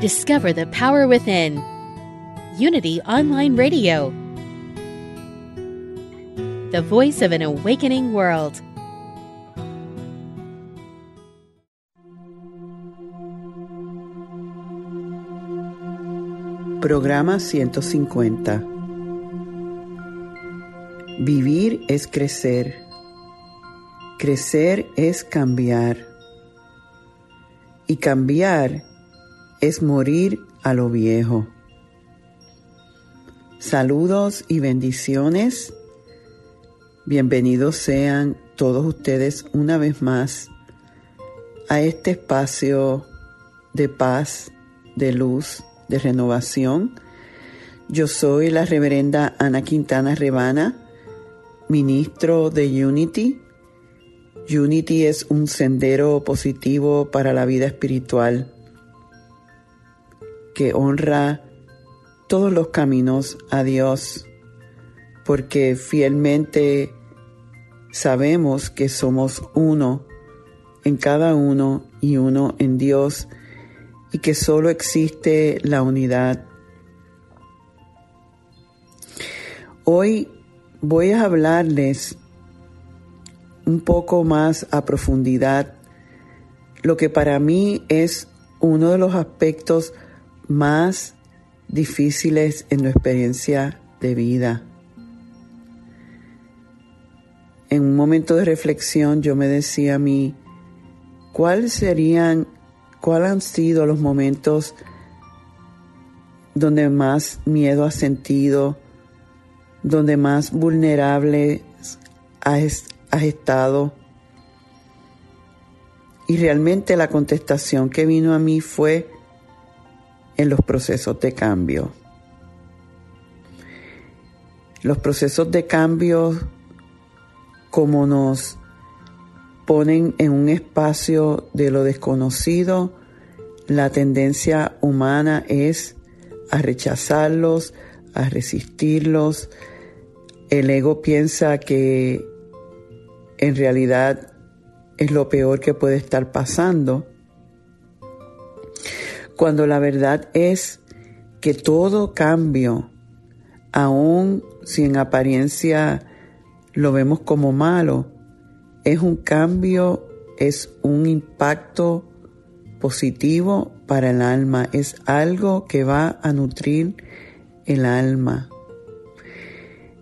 Discover the power within. Unity Online Radio. The voice of an awakening world. Programa 150. Vivir es crecer. Crecer es cambiar. Y cambiar es morir a lo viejo. Saludos y bendiciones. Bienvenidos sean todos ustedes una vez más a este espacio de paz, de luz, de renovación. Yo soy la reverenda Ana Quintana Rebana, ministro de Unity. Unity es un sendero positivo para la vida espiritual que honra todos los caminos a Dios, porque fielmente sabemos que somos uno en cada uno y uno en Dios y que solo existe la unidad. Hoy voy a hablarles un poco más a profundidad lo que para mí es uno de los aspectos más difíciles en nuestra experiencia de vida. En un momento de reflexión yo me decía a mí, ¿cuáles serían, cuáles han sido los momentos donde más miedo has sentido, donde más vulnerable has, has estado? Y realmente la contestación que vino a mí fue, en los procesos de cambio. Los procesos de cambio, como nos ponen en un espacio de lo desconocido, la tendencia humana es a rechazarlos, a resistirlos. El ego piensa que en realidad es lo peor que puede estar pasando cuando la verdad es que todo cambio, aun si en apariencia lo vemos como malo, es un cambio, es un impacto positivo para el alma, es algo que va a nutrir el alma.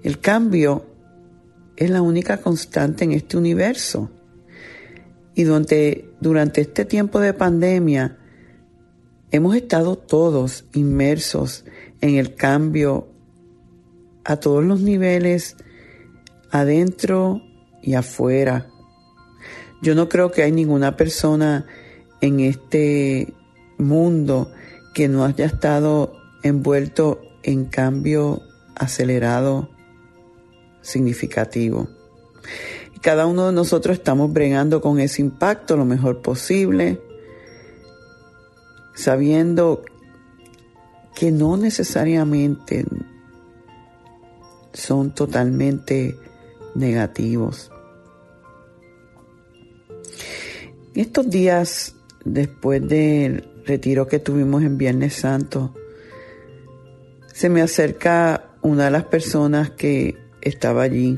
El cambio es la única constante en este universo. Y durante, durante este tiempo de pandemia, Hemos estado todos inmersos en el cambio a todos los niveles, adentro y afuera. Yo no creo que hay ninguna persona en este mundo que no haya estado envuelto en cambio acelerado significativo. cada uno de nosotros estamos bregando con ese impacto lo mejor posible sabiendo que no necesariamente son totalmente negativos. Estos días, después del retiro que tuvimos en Viernes Santo, se me acerca una de las personas que estaba allí.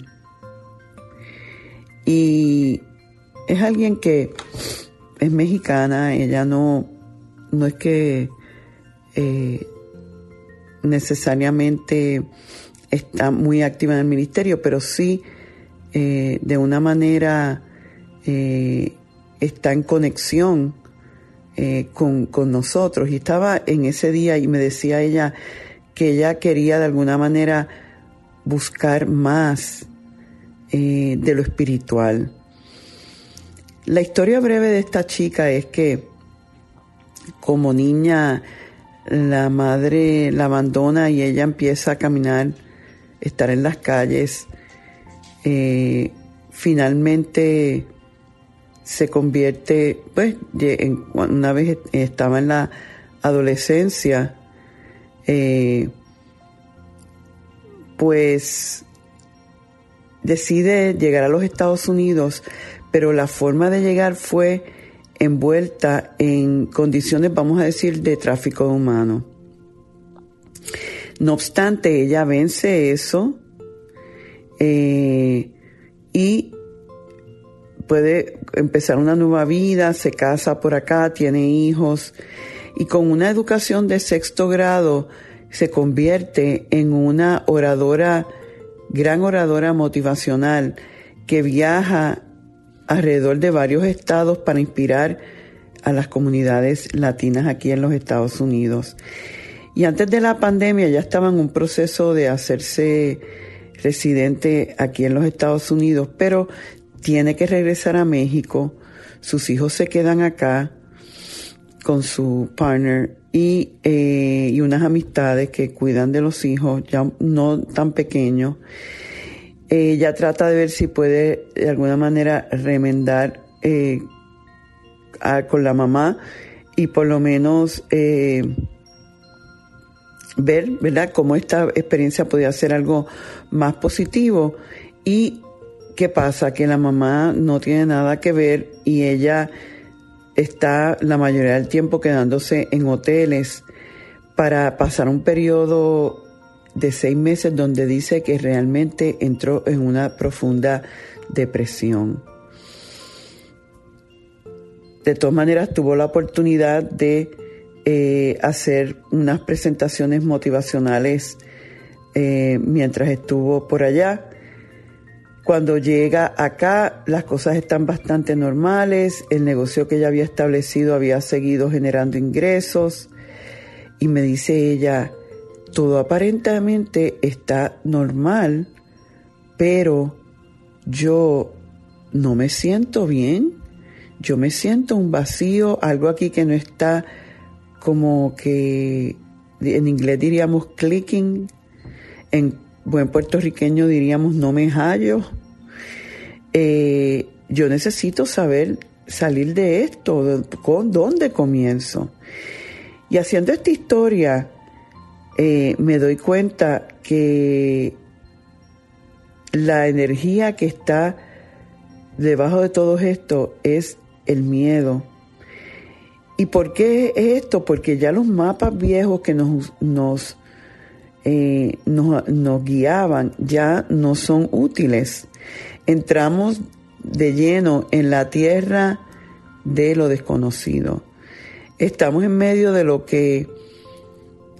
Y es alguien que es mexicana, ella no no es que eh, necesariamente está muy activa en el ministerio, pero sí eh, de una manera eh, está en conexión con, con, nosotros. Y estaba en ese día y me decía ella que ella quería de alguna manera buscar más de lo espiritual. La historia breve de esta chica es que como niña la madre la abandona y ella empieza a caminar, estar en las calles. Eh, finalmente se convierte, pues, en, una vez estaba en la adolescencia, eh, pues decide llegar a los Estados Unidos, pero la forma de llegar fue envuelta en condiciones, vamos a decir, de tráfico humano. No obstante, ella vence eso eh, y puede empezar una nueva vida, se casa por acá, tiene hijos y con una educación de sexto grado se convierte en una oradora, gran oradora motivacional que viaja alrededor de varios estados para inspirar a las comunidades latinas aquí en los Estados Unidos. Y antes de la pandemia ya estaba en un proceso de hacerse residente aquí en los Estados Unidos, pero tiene que regresar a México. Sus hijos se quedan acá con su partner y, eh, y unas amistades que cuidan de los hijos, ya no tan pequeños. Ella trata de ver si puede de alguna manera remendar eh, con la mamá y por lo menos eh, ver, ¿verdad?, cómo esta experiencia podía ser algo más positivo. Y qué pasa, que la mamá no tiene nada que ver y ella está la mayoría del tiempo quedándose en hoteles para pasar un periodo de seis meses donde dice que realmente entró en una profunda depresión. De todas maneras, tuvo la oportunidad de eh, hacer unas presentaciones motivacionales eh, mientras estuvo por allá. Cuando llega acá, las cosas están bastante normales, el negocio que ella había establecido había seguido generando ingresos y me dice ella, todo aparentemente está normal, pero yo no me siento bien, yo me siento un vacío, algo aquí que no está como que en inglés diríamos clicking, en buen puertorriqueño diríamos no me hallo. Eh, yo necesito saber salir de esto, con dónde comienzo. Y haciendo esta historia, eh, me doy cuenta que la energía que está debajo de todo esto es el miedo. ¿Y por qué es esto? Porque ya los mapas viejos que nos, nos, eh, nos, nos guiaban ya no son útiles. Entramos de lleno en la tierra de lo desconocido. Estamos en medio de lo que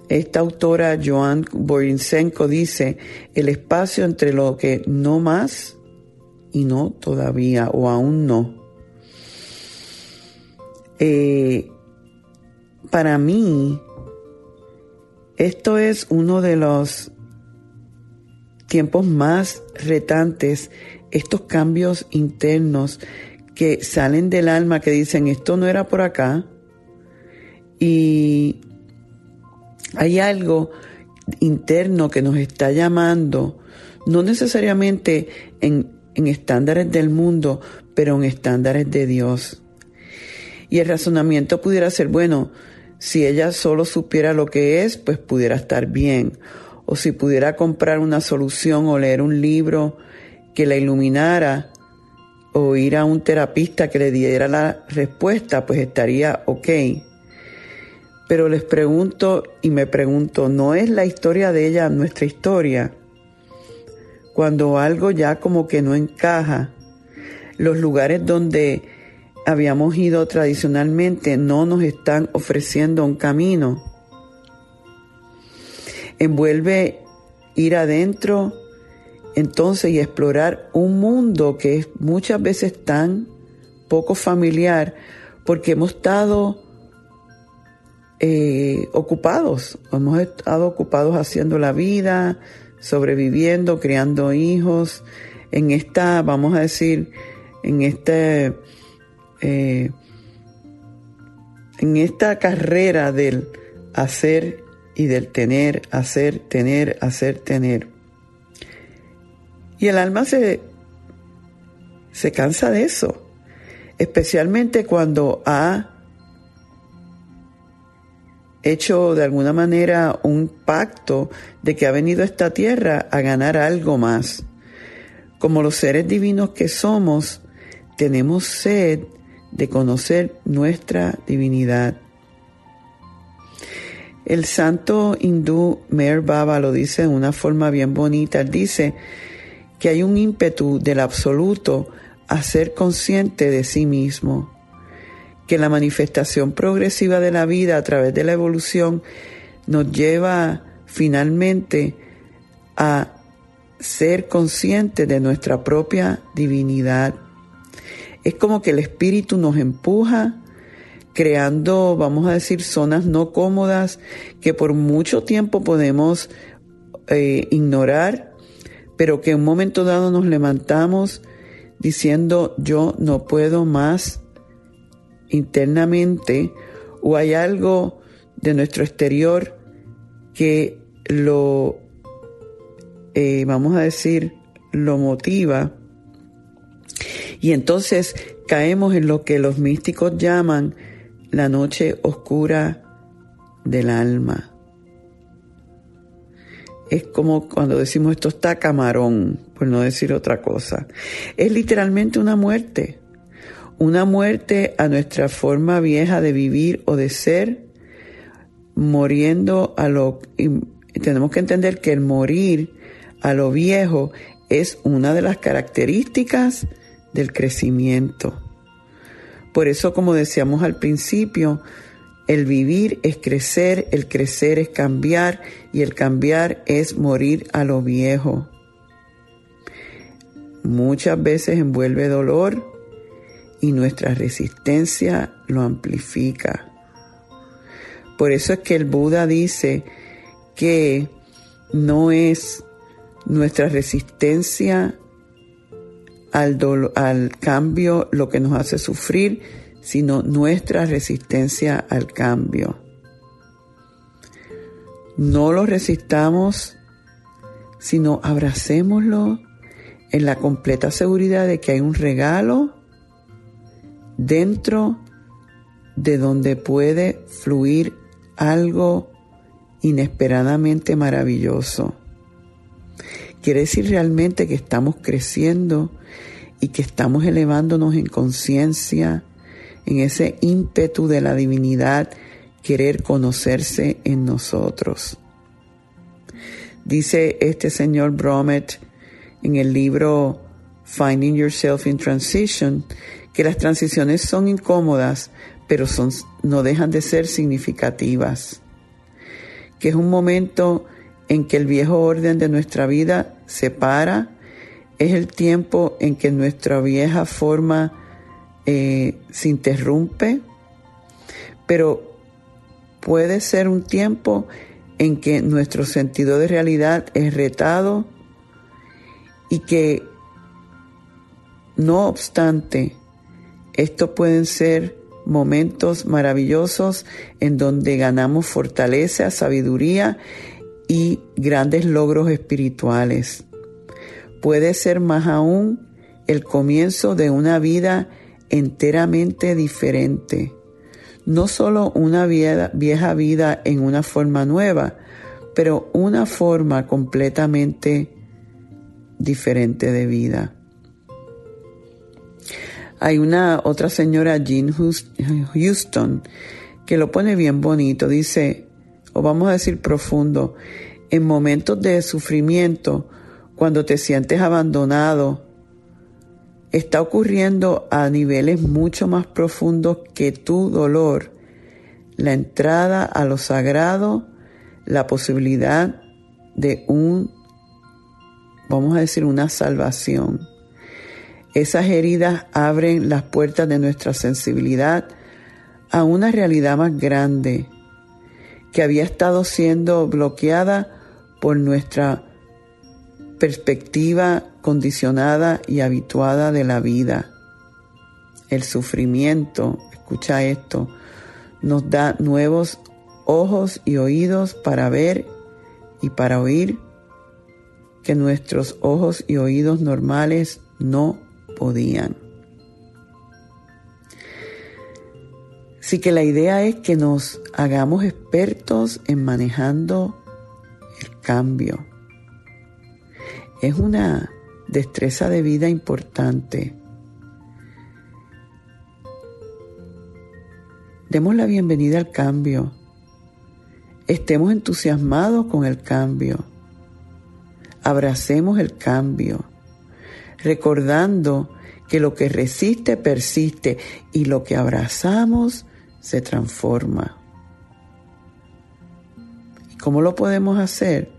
esta autora, Joan Borinsenko, dice, el espacio entre lo que no más y no todavía o aún no. Eh, para mí, esto es uno de los tiempos más retantes, estos cambios internos que salen del alma, que dicen, esto no era por acá, y hay algo interno que nos está llamando, no necesariamente en, estándares del mundo, pero en estándares de Dios. Y el razonamiento pudiera ser, bueno, si ella solo supiera lo que es, pues pudiera estar bien. O si pudiera comprar una solución o leer un libro que la iluminara, o ir a un terapista que le diera la respuesta, pues estaría ok. Pero les pregunto y me pregunto, ¿no es la historia de ella nuestra historia? Cuando algo ya como que no encaja, los lugares donde habíamos ido tradicionalmente no nos están ofreciendo un camino. Envuelve ir adentro entonces y explorar un mundo que es muchas veces tan poco familiar porque hemos estado eh, ocupados, hemos estado ocupados haciendo la vida, sobreviviendo, criando hijos, en esta, vamos a decir, en este eh, en esta carrera del hacer y del tener, hacer, tener, hacer, tener. Y el alma se, se cansa de eso, especialmente cuando ha hecho de alguna manera un pacto de que ha venido esta tierra a ganar algo más. Como los seres divinos que somos, tenemos sed de conocer nuestra divinidad. El santo hindú Meher Baba lo dice de una forma bien bonita. Dice que hay un ímpetu del absoluto a ser consciente de sí mismo, que la manifestación progresiva de la vida a través de la evolución nos lleva finalmente a ser conscientes de nuestra propia divinidad. Es como que el espíritu nos empuja creando, vamos a decir, zonas no cómodas que por mucho tiempo podemos eh, ignorar, pero que en un momento dado nos levantamos diciendo yo no puedo más internamente o hay algo de nuestro exterior que lo, eh, vamos a decir, lo motiva. Y entonces caemos en lo que los místicos llaman la noche oscura del alma. Es como cuando decimos esto está camarón, por no decir otra cosa. Es literalmente una muerte. Una muerte a nuestra forma vieja de vivir o de ser, muriendo a lo... tenemos que entender que el morir a lo viejo es una de las características del crecimiento. Por eso, como decíamos al principio, el vivir es crecer, el crecer es cambiar y el cambiar es morir a lo viejo. Muchas veces envuelve dolor y nuestra resistencia lo amplifica. Por eso es que el Buda dice que no es nuestra resistencia al, al cambio lo que nos hace sufrir, sino nuestra resistencia al cambio. No lo resistamos, sino abracémoslo en la completa seguridad de que hay un regalo dentro de donde puede fluir algo inesperadamente maravilloso. Quiere decir realmente que estamos creciendo y que estamos elevándonos en conciencia, en ese ímpetu de la divinidad, querer conocerse en nosotros. Dice este señor Bromet en el libro Finding Yourself in Transition que las transiciones son incómodas, pero son, no dejan de ser significativas. Que es un momento en que el viejo orden de nuestra vida se para es el tiempo en que nuestra vieja forma eh, se interrumpe, pero puede ser un tiempo en que nuestro sentido de realidad es retado y que no obstante, estos pueden ser momentos maravillosos en donde ganamos fortaleza, sabiduría y grandes logros espirituales puede ser más aún el comienzo de una vida enteramente diferente. No solo una vieja vida en una forma nueva, pero una forma completamente diferente de vida. Hay una otra señora, Jean Houston, que lo pone bien bonito. Dice, o vamos a decir profundo, en momentos de sufrimiento, cuando te sientes abandonado, está ocurriendo a niveles mucho más profundos que tu dolor. La entrada a lo sagrado, la posibilidad de un, vamos a decir, una salvación. Esas heridas abren las puertas de nuestra sensibilidad a una realidad más grande que había estado siendo bloqueada por nuestra perspectiva condicionada y habituada de la vida. el sufrimiento, escucha esto, nos da nuevos ojos y oídos para ver y para oír que nuestros ojos y oídos normales no podían. Así que la idea es que nos hagamos expertos en manejando el cambio. Es una destreza de vida importante. Demos la bienvenida al cambio. Estemos entusiasmados con el cambio. Abracemos el cambio, recordando que lo que resiste persiste y lo que abrazamos se transforma. ¿Y cómo lo podemos hacer?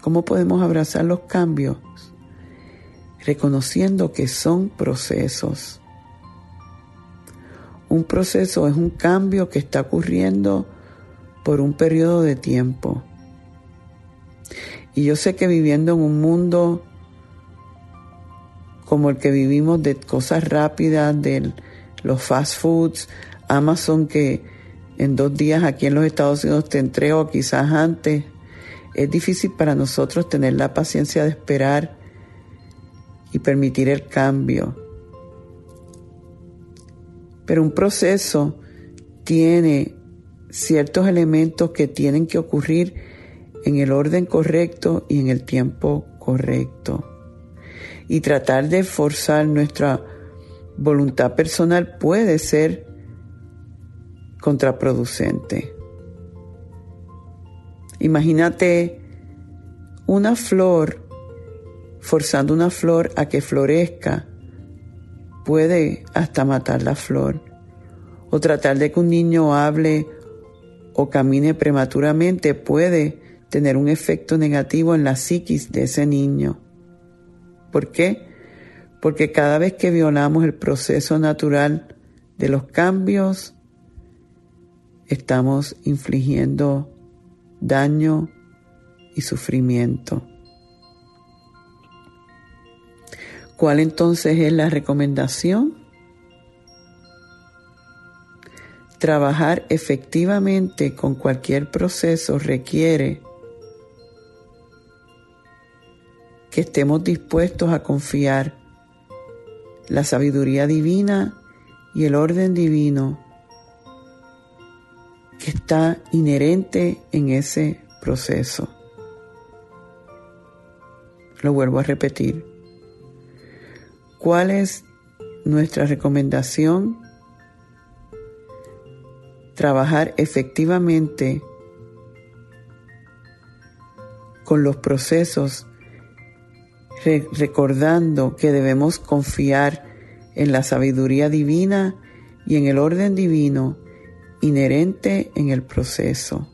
¿Cómo podemos abrazar los cambios? Reconociendo que son procesos. Un proceso es un cambio que está ocurriendo por un periodo de tiempo. Y yo sé que viviendo en un mundo como el que vivimos de cosas rápidas, de los fast foods, Amazon que en dos días aquí en los Estados Unidos te entrego, quizás antes, es difícil para nosotros tener la paciencia de esperar y permitir el cambio. Pero un proceso tiene ciertos elementos que tienen que ocurrir en el orden correcto y en el tiempo correcto. Y tratar de forzar nuestra voluntad personal puede ser contraproducente. Imagínate una flor forzando una flor a que florezca, puede hasta matar la flor. O tratar de que un niño hable o camine prematuramente puede tener un efecto negativo en la psiquis de ese niño. ¿Por qué? Porque cada vez que violamos el proceso natural de los cambios, estamos infligiendo daño y sufrimiento. ¿Cuál entonces es la recomendación? Trabajar efectivamente con cualquier proceso requiere que estemos dispuestos a confiar la sabiduría divina y el orden divino que está inherente en ese proceso. Lo vuelvo a repetir. ¿Cuál es nuestra recomendación? Trabajar efectivamente con los procesos, recordando que debemos confiar en la sabiduría divina y en el orden divino inherente en el proceso.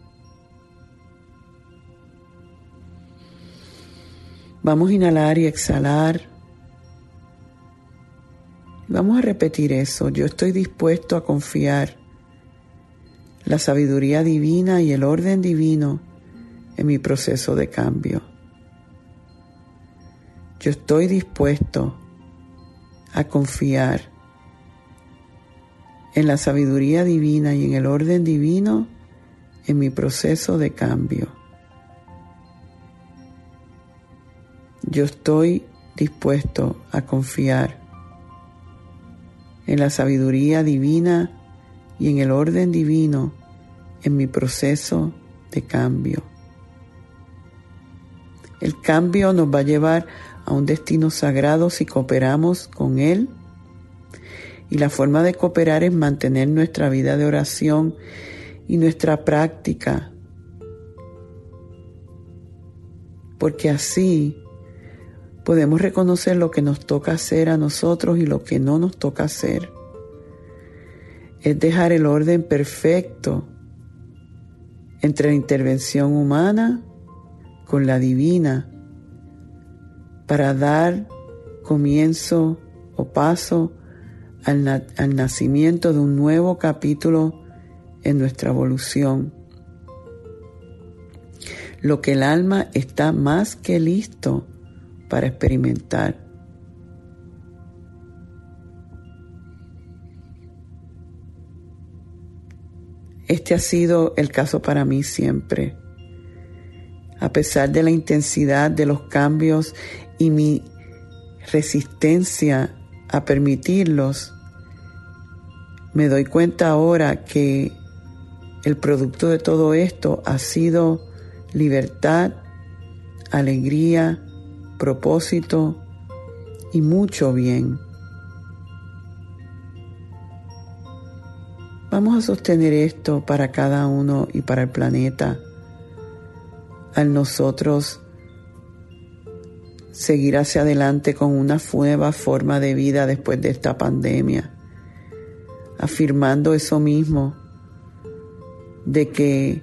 Vamos a inhalar y exhalar. Vamos a repetir eso. Yo estoy dispuesto a confiar la sabiduría divina y el orden divino en mi proceso de cambio. Yo estoy dispuesto a confiar en la sabiduría divina y en el orden divino en mi proceso de cambio. Yo estoy dispuesto a confiar en la sabiduría divina y en el orden divino en mi proceso de cambio. El cambio nos va a llevar a un destino sagrado si cooperamos con Él y la forma de cooperar es mantener nuestra vida de oración y nuestra práctica. Porque así podemos reconocer lo que nos toca hacer a nosotros y lo que no nos toca hacer. Es dejar el orden perfecto entre la intervención humana con la divina para dar comienzo o paso al, al nacimiento de un nuevo capítulo en nuestra evolución. Lo que el alma está más que listo para experimentar. Este ha sido el caso para mí siempre. A pesar de la intensidad de los cambios y mi resistencia a permitirlos, me doy cuenta ahora que el producto de todo esto ha sido libertad, alegría, propósito y mucho bien. Vamos a sostener esto para cada uno y para el planeta al nosotros seguir hacia adelante con una nueva forma de vida después de esta pandemia, afirmando eso mismo, de que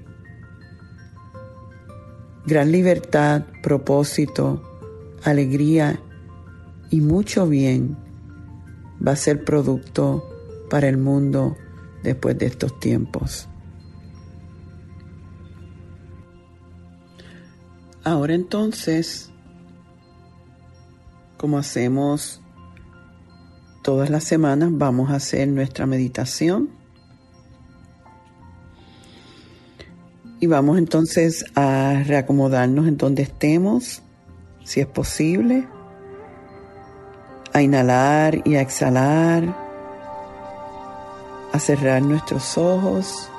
gran libertad, propósito, alegría y mucho bien va a ser producto para el mundo después de estos tiempos. Ahora entonces, como hacemos todas las semanas, vamos a hacer nuestra meditación. Y vamos entonces a reacomodarnos en donde estemos, si es posible, a inhalar y a exhalar, a cerrar nuestros ojos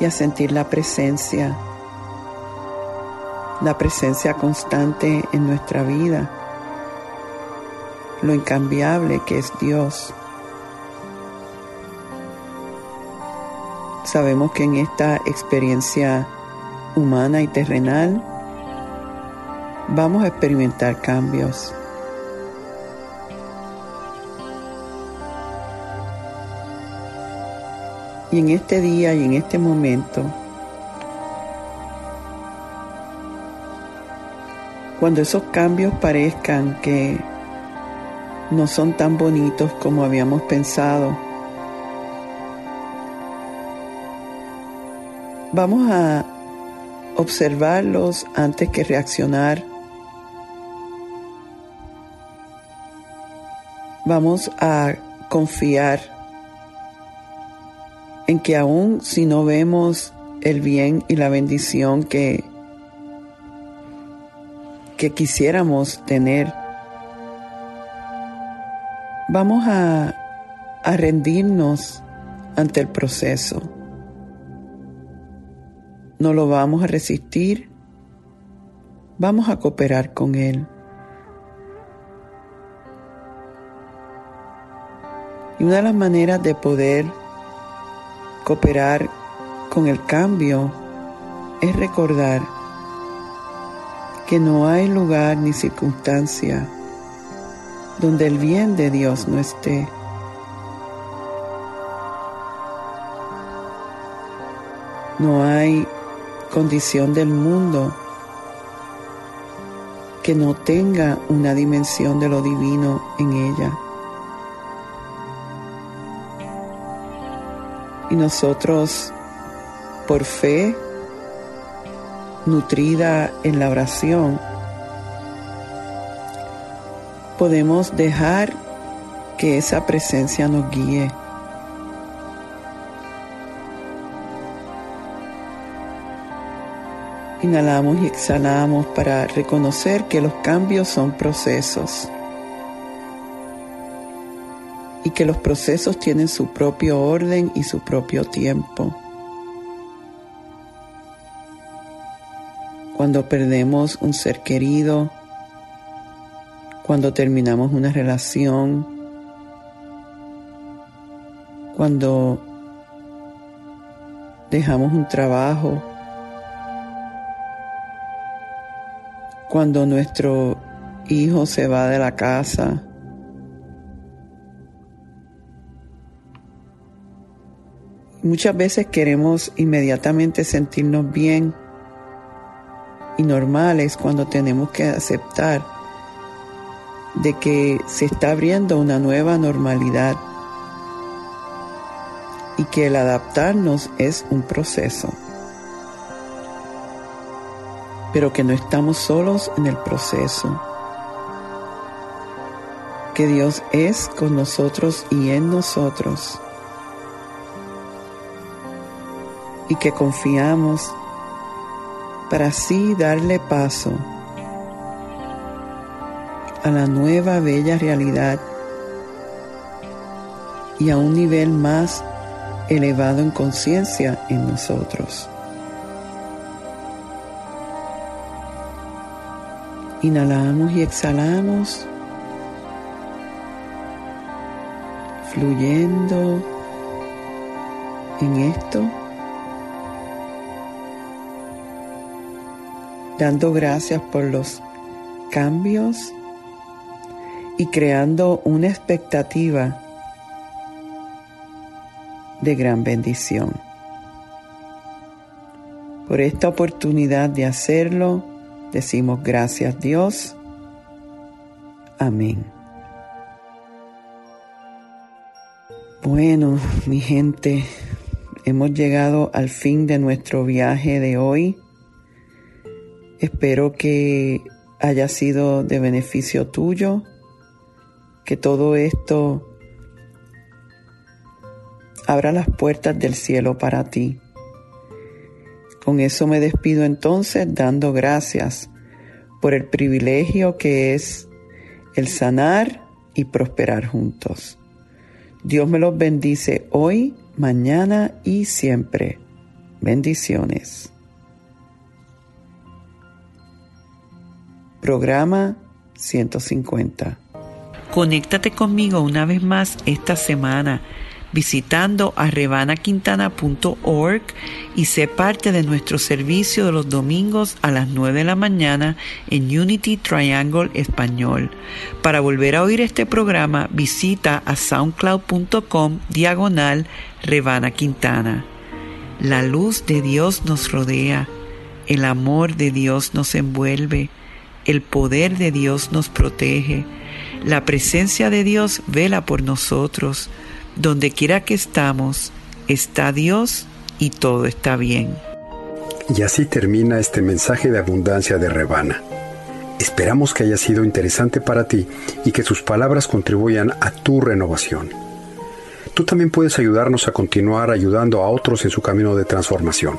y a sentir la presencia, la presencia constante en nuestra vida, lo incambiable que es Dios. Sabemos que en esta experiencia humana y terrenal vamos a experimentar cambios. Y en este día y en este momento, cuando esos cambios parezcan que no son tan bonitos como habíamos pensado, vamos a observarlos antes que reaccionar. Vamos a confiar en que aún si no vemos el bien y la bendición que, que quisiéramos tener, vamos a, a rendirnos ante el proceso. No lo vamos a resistir, vamos a cooperar con Él. Y una de las maneras de poder Cooperar con el cambio es recordar que no hay lugar ni circunstancia donde el bien de Dios no esté. No hay condición del mundo que no tenga una dimensión de lo divino en ella. Y nosotros, por fe, nutrida en la oración, podemos dejar que esa presencia nos guíe. Inhalamos y exhalamos para reconocer que los cambios son procesos y que los procesos tienen su propio orden y su propio tiempo. Cuando perdemos un ser querido, cuando terminamos una relación, cuando dejamos un trabajo, cuando nuestro hijo se va de la casa, Muchas veces queremos inmediatamente sentirnos bien y normales cuando tenemos que aceptar de que se está abriendo una nueva normalidad y que el adaptarnos es un proceso. pero que no estamos solos en el proceso. Que Dios es con nosotros y en nosotros. Y que confiamos para así darle paso a la nueva bella realidad y a un nivel más elevado en conciencia en nosotros. Inhalamos y exhalamos, fluyendo en esto, dando gracias por los cambios y creando una expectativa de gran bendición. Por esta oportunidad de hacerlo, decimos gracias Dios. Amén. Bueno, mi gente, hemos llegado al fin de nuestro viaje de hoy. Espero que haya sido de beneficio tuyo, que todo esto abra las puertas del cielo para ti. Con eso me despido entonces dando gracias por el privilegio que es el sanar y prosperar juntos. Dios me los bendice hoy, mañana y siempre. Bendiciones. Programa 150. Conéctate conmigo una vez más esta semana visitando a rebanaquintana.org y sé parte de nuestro servicio de los domingos a las 9 de la mañana en Unity Triangle Español. Para volver a oír este programa, visita a soundcloud.com diagonal Rebana Quintana. La luz de Dios nos rodea, el amor de Dios nos envuelve, el poder de Dios nos protege, la presencia de Dios vela por nosotros, donde quiera que estamos, está Dios y todo está bien. Y así termina este mensaje de abundancia de Rebana. Esperamos que haya sido interesante para ti y que sus palabras contribuyan a tu renovación. Tú también puedes ayudarnos a continuar ayudando a otros en su camino de transformación.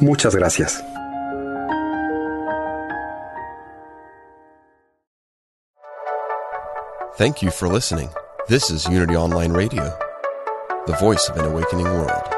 Muchas gracias. Thank you for listening. This is Unity Online Radio, the voice of an awakening world.